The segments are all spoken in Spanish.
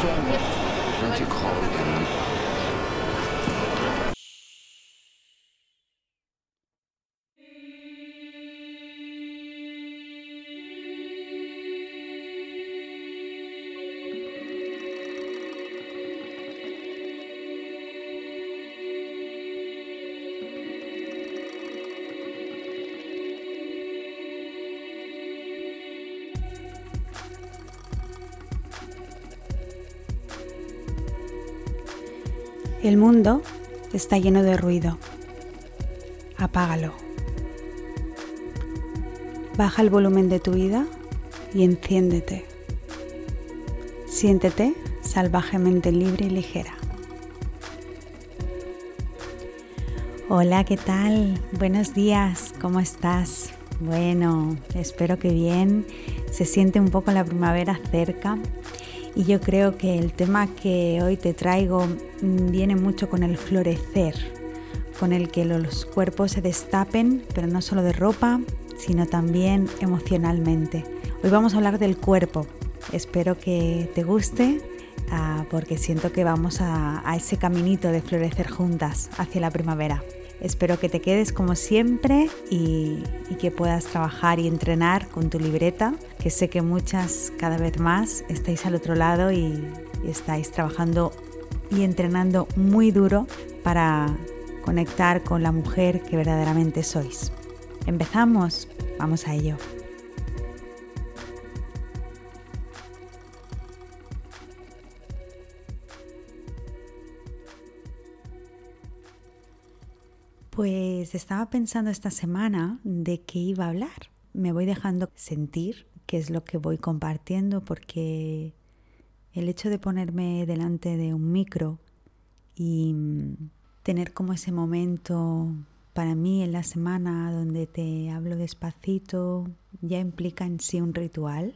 changes. El mundo está lleno de ruido. Apágalo. Baja el volumen de tu vida y enciéndete. Siéntete salvajemente libre y ligera. Hola, ¿qué tal? Buenos días, ¿cómo estás? Bueno, espero que bien. Se siente un poco la primavera cerca y yo creo que el tema que hoy te traigo mm, viene mucho con el florecer, con el que los cuerpos se destapen, pero no solo de ropa, sino también emocionalmente. Hoy vamos a hablar del cuerpo. Espero que te guste ah, porque siento que vamos a ese caminito de florecer juntas hacia la primavera. Espero que te quedes como siempre y, que puedas trabajar y entrenar con tu libreta, que sé que muchas cada vez más estáis al otro lado y estáis trabajando y entrenando muy duro para conectar con la mujer que verdaderamente sois. ¿Empezamos? Vamos a ello. Pues estaba pensando esta semana de qué iba a hablar. Me voy dejando sentir qué es lo que voy compartiendo porque el hecho de ponerme delante de un micro y tener como ese momento para mí en la semana donde te hablo despacito ya implica en sí un ritual.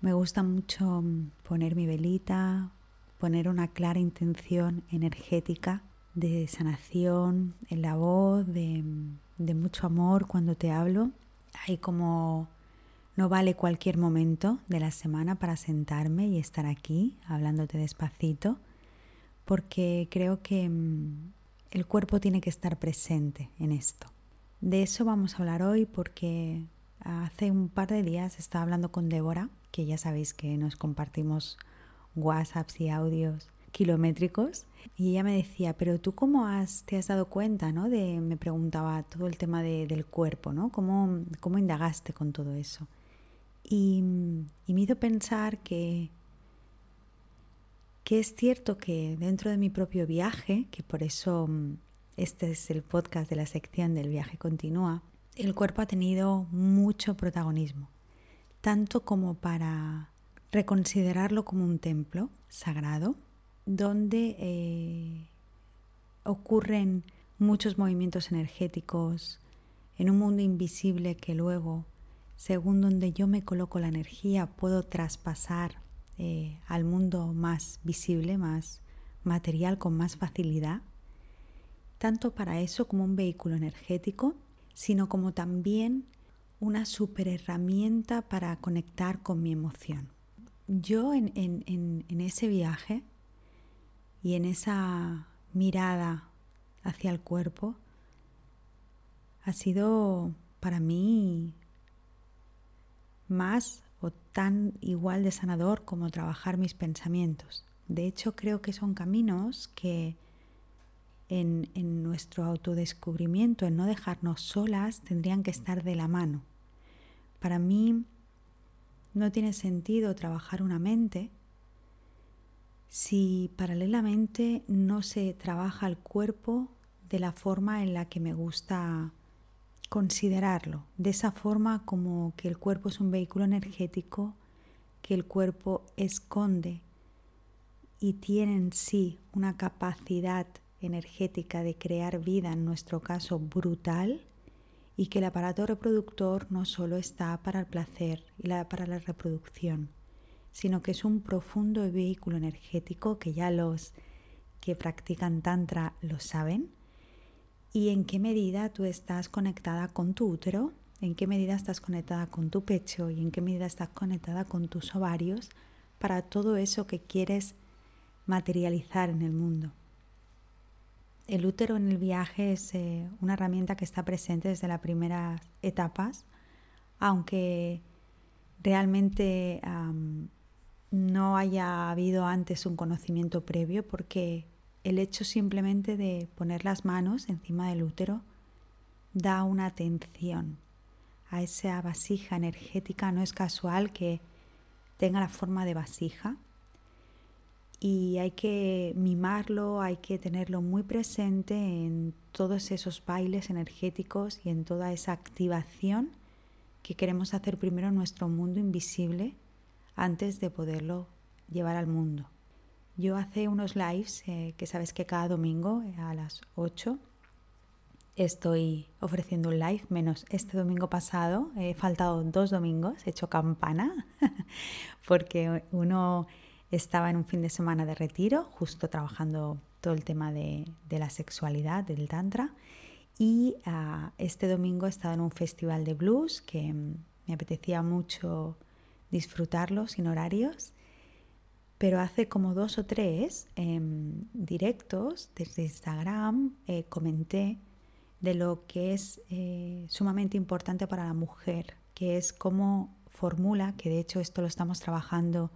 Me gusta mucho poner mi velita, poner una clara intención energética de sanación en la voz, de, mucho amor cuando te hablo. Hay como no vale cualquier momento de la semana para sentarme y estar aquí hablándote despacito, porque creo que mm, el cuerpo tiene que estar presente en esto. De eso vamos a hablar hoy porque hace un par de días estaba hablando con Débora, que ya sabéis que nos compartimos WhatsApps y audios kilométricos. Y ella me decía, pero tú cómo has, te has dado cuenta, ¿no? De, me preguntaba todo el tema del cuerpo, ¿no? ¿Cómo, ¿Cómo indagaste con todo eso? Y, y me hizo pensar que, que es cierto que dentro de mi propio viaje, que por eso este es el podcast de la sección del viaje continúa, el cuerpo ha tenido mucho protagonismo, tanto como para reconsiderarlo como un templo sagrado, donde eh, ocurren muchos movimientos energéticos en un mundo invisible que luego, según donde yo me coloco la energía, puedo traspasar eh, al mundo más visible, más material, con más facilidad, tanto para eso como un vehículo energético, sino como también una super herramienta para conectar con mi emoción. Yo en, en ese viaje y en esa mirada hacia el cuerpo ha sido para mí más o tan igual de sanador como trabajar mis pensamientos. De hecho, creo que son caminos que en, en, nuestro autodescubrimiento, en no dejarnos solas, tendrían que estar de la mano. Para mí no tiene sentido trabajar una mente si paralelamente no se trabaja el cuerpo de la forma en la que me gusta considerarlo, de esa forma como que el cuerpo es un vehículo energético, que el cuerpo esconde y tiene en sí una capacidad energética de crear vida, en nuestro caso brutal, y que el aparato reproductor no solo está para el placer y para la reproducción, sino que es un profundo vehículo energético que ya los que practican tantra lo saben. Y en qué medida tú estás conectada con tu útero, en qué medida estás conectada con tu pecho y en qué medida estás conectada con tus ovarios para todo eso que quieres materializar en el mundo. El útero en el viaje es eh, una herramienta que está presente desde las primeras etapas, aunque realmente no haya habido antes un conocimiento previo, porque el hecho simplemente de poner las manos encima del útero da una atención a esa vasija energética. No es casual que tenga la forma de vasija y hay que mimarlo, hay que tenerlo muy presente en todos esos bailes energéticos y en toda esa activación que queremos hacer primero en nuestro mundo invisible antes de poderlo llevar al mundo. Yo hace unos lives, eh, que sabes que cada domingo eh, a las 8 estoy ofreciendo un live, menos este domingo pasado. He faltado dos domingos, he hecho campana, porque uno estaba en un fin de semana de retiro, justo trabajando todo el tema de, la sexualidad, del tantra. Y ah, este domingo he estado en un festival de blues que mm, me apetecía mucho disfrutarlo sin horarios. Pero hace como dos o tres em, directos desde Instagram eh, comenté de lo que es eh, sumamente importante para la mujer, que es cómo formula, que de hecho esto lo estamos trabajando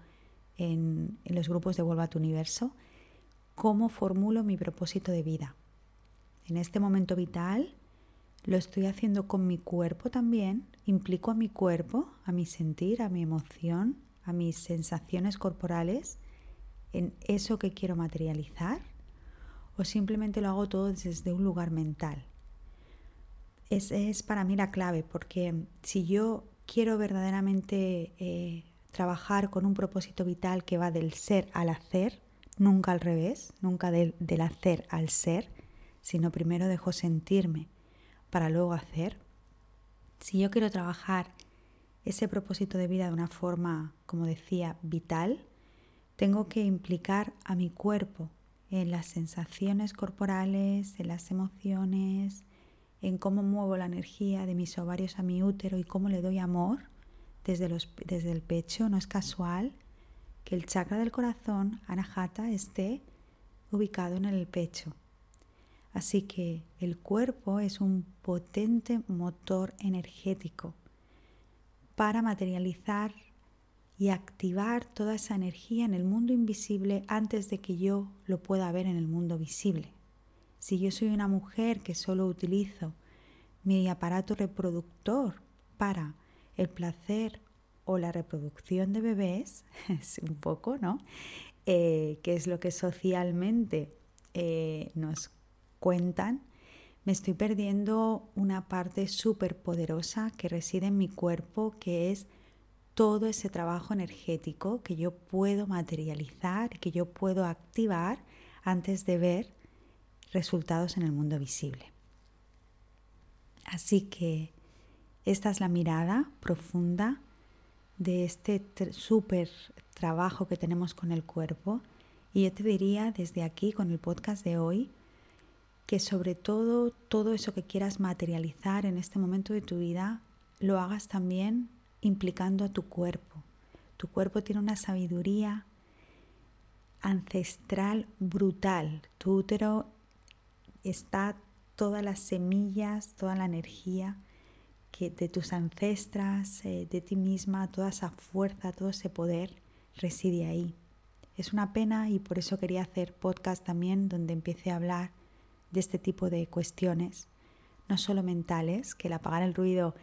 en, los grupos de Vuelva a tu Universo, cómo formulo mi propósito de vida. En este momento vital lo estoy haciendo con mi cuerpo también, implico a mi cuerpo, a mi sentir, a mi emoción, a mis sensaciones corporales en eso que quiero materializar o simplemente lo hago todo desde un lugar mental. Esa es para mí la clave porque si yo quiero verdaderamente eh, trabajar con un propósito vital que va del ser al hacer, nunca al revés, nunca del, hacer al ser, sino primero dejo sentirme para luego hacer. Si yo quiero trabajar ese propósito de vida de una forma, como decía, vital, tengo que implicar a mi cuerpo en las sensaciones corporales, en las emociones, en cómo muevo la energía de mis ovarios a mi útero y cómo le doy amor desde, los, desde el pecho. No es casual que el chakra del corazón, Anahata, esté ubicado en el pecho. Así que el cuerpo es un potente motor energético para materializar y activar toda esa energía en el mundo invisible antes de que yo lo pueda ver en el mundo visible. Si yo soy una mujer que solo utilizo mi aparato reproductor para el placer o la reproducción de bebés, es un poco, ¿no? Eh, que es lo que socialmente eh, nos cuentan, me estoy perdiendo una parte súper poderosa que reside en mi cuerpo, que es todo ese trabajo energético que yo puedo materializar, que yo puedo activar antes de ver resultados en el mundo visible. Así que esta es la mirada profunda de este súper trabajo que tenemos con el cuerpo. Y yo te diría desde aquí, con el podcast de hoy, que sobre todo todo eso que quieras materializar en este momento de tu vida, lo hagas también implicando a tu cuerpo. Tu cuerpo tiene una sabiduría ancestral brutal. Tu útero está todas las semillas, toda la energía que de tus ancestras, eh, de ti misma, toda esa fuerza, todo ese poder reside ahí. Es una pena y por eso quería hacer podcast también donde empiece a hablar de este tipo de cuestiones, no solo mentales, que el apagar el ruido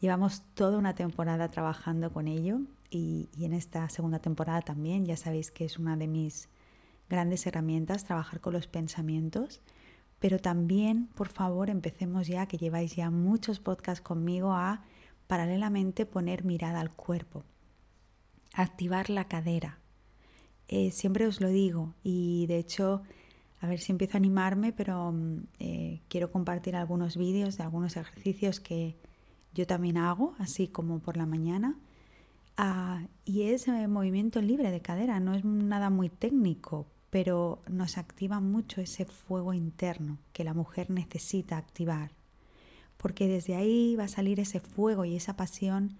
llevamos toda una temporada trabajando con ello y, en esta segunda temporada también, ya sabéis que es una de mis grandes herramientas, trabajar con los pensamientos pero también, por favor, empecemos ya, que lleváis ya muchos podcasts conmigo, a paralelamente poner mirada al cuerpo, activar la cadera. Eh, siempre os lo digo y de hecho, a ver si empiezo a animarme, pero mm, eh, quiero compartir algunos vídeos de algunos ejercicios que yo también hago, así como por la mañana. Ah, y es eh, movimiento libre de cadera, no es nada muy técnico, pero nos activa mucho ese fuego interno que la mujer necesita activar, porque desde ahí va a salir ese fuego y esa pasión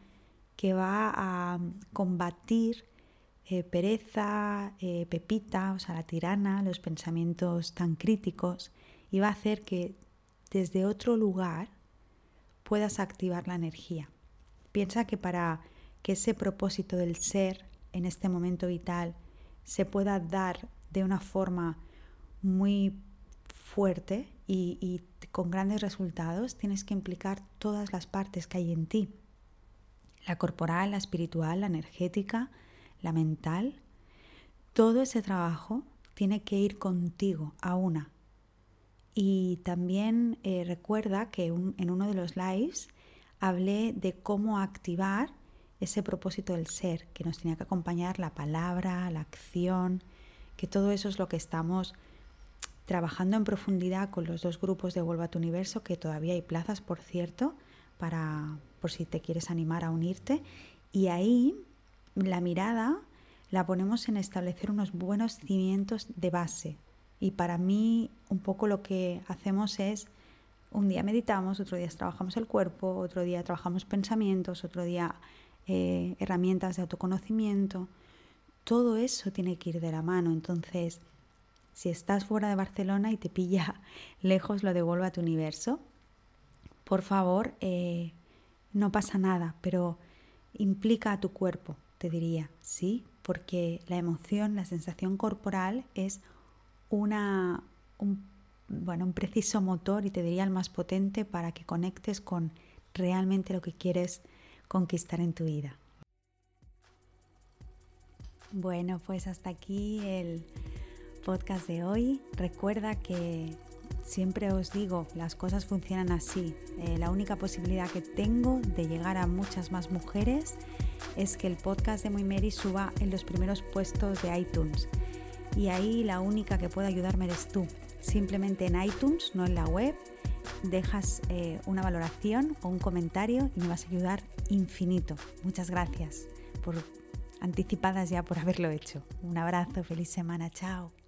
que va a combatir eh, pereza, eh, pepita, o sea, la tirana, los pensamientos tan críticos, y va a hacer que desde otro lugar puedas activar la energía. Piensa que para que ese propósito del ser en este momento vital se pueda dar de una forma muy fuerte y, y, con grandes resultados, tienes que implicar todas las partes que hay en ti. La corporal, la espiritual, la energética, la mental. Todo ese trabajo tiene que ir contigo a una. Y también eh, recuerda que en uno de los lives hablé de cómo activar ese propósito del ser, que nos tenía que acompañar la palabra, la acción, que todo eso es lo que estamos trabajando en profundidad con los dos grupos de Vuelva a tu Universo, que todavía hay plazas, por cierto, para por si te quieres animar a unirte. Y ahí la mirada la ponemos en establecer unos buenos cimientos de base. Y para mí un poco lo que hacemos es, un día meditamos, otro día trabajamos el cuerpo, otro día trabajamos pensamientos, otro día eh, herramientas de autoconocimiento. Todo eso tiene que ir de la mano. Entonces, si estás fuera de Barcelona y te pilla lejos lo devuelvo a tu universo, por favor, eh, no pasa nada, pero implica a tu cuerpo, te diría, ¿sí? Porque la emoción, la sensación corporal es una, un, bueno, un preciso motor y te diría el más potente para que conectes con realmente lo que quieres conquistar en tu vida. Bueno, pues hasta aquí el podcast de hoy. Recuerda que siempre os digo, las cosas funcionan así. Eh, la única posibilidad que tengo de llegar a muchas más mujeres es que el podcast de Muy Mary suba en los primeros puestos de iTunes. Y ahí la única que puede ayudarme eres tú. Simplemente en iTunes, no en la web, dejas eh, una valoración o un comentario y me vas a ayudar infinito. Muchas gracias por anticipadas ya por haberlo hecho. Un abrazo, feliz semana, chao.